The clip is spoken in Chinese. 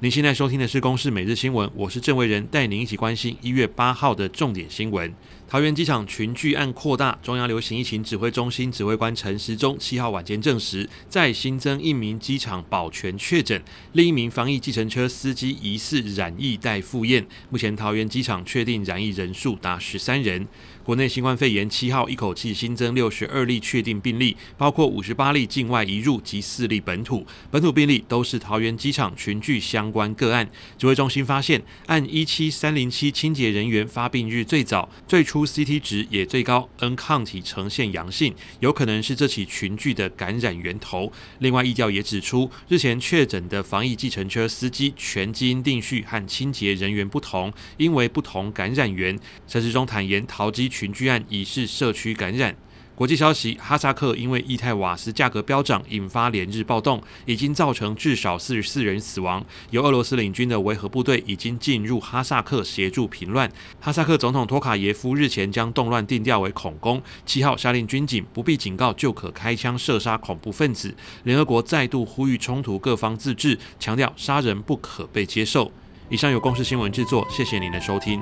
您现在收听的是《公视每日新闻》，我是郑维仁，带您一起关心一月八号的重点新闻。桃园机场群聚案扩大，中央流行疫情指挥中心指挥官陈时中七号晚间证实，再新增一名机场保全确诊，另一名防疫计程车司机疑似染疫待复验。目前桃园机场确定染疫人数达十三人。国内新冠肺炎七号一口气新增六十二例确定病例，包括五十八例境外移入及四例本土。本土病例都是桃园机场群聚相关个案。指挥中心发现，按一七三零七清洁人员发病日最早，最初 CT 值也最高，N 抗体呈现阳性，有可能是这起群聚的感染源头。另外，医调也指出，日前确诊的防疫计程车司机全基因定序和清洁人员不同，因为不同感染源。陈时中坦言，桃机群聚案已是社区感染。国际消息：哈萨克因为液态瓦斯价格飙涨，引发连日暴动，已经造成至少四十四人死亡。由俄罗斯领军的维和部队已经进入哈萨克协助平乱。哈萨克总统托卡耶夫日前将动乱定调为恐攻，七号下令军警不必警告就可开枪射杀恐怖分子。联合国再度呼吁冲突各方自治，强调杀人不可被接受。以上由公视新闻制作，谢谢您的收听。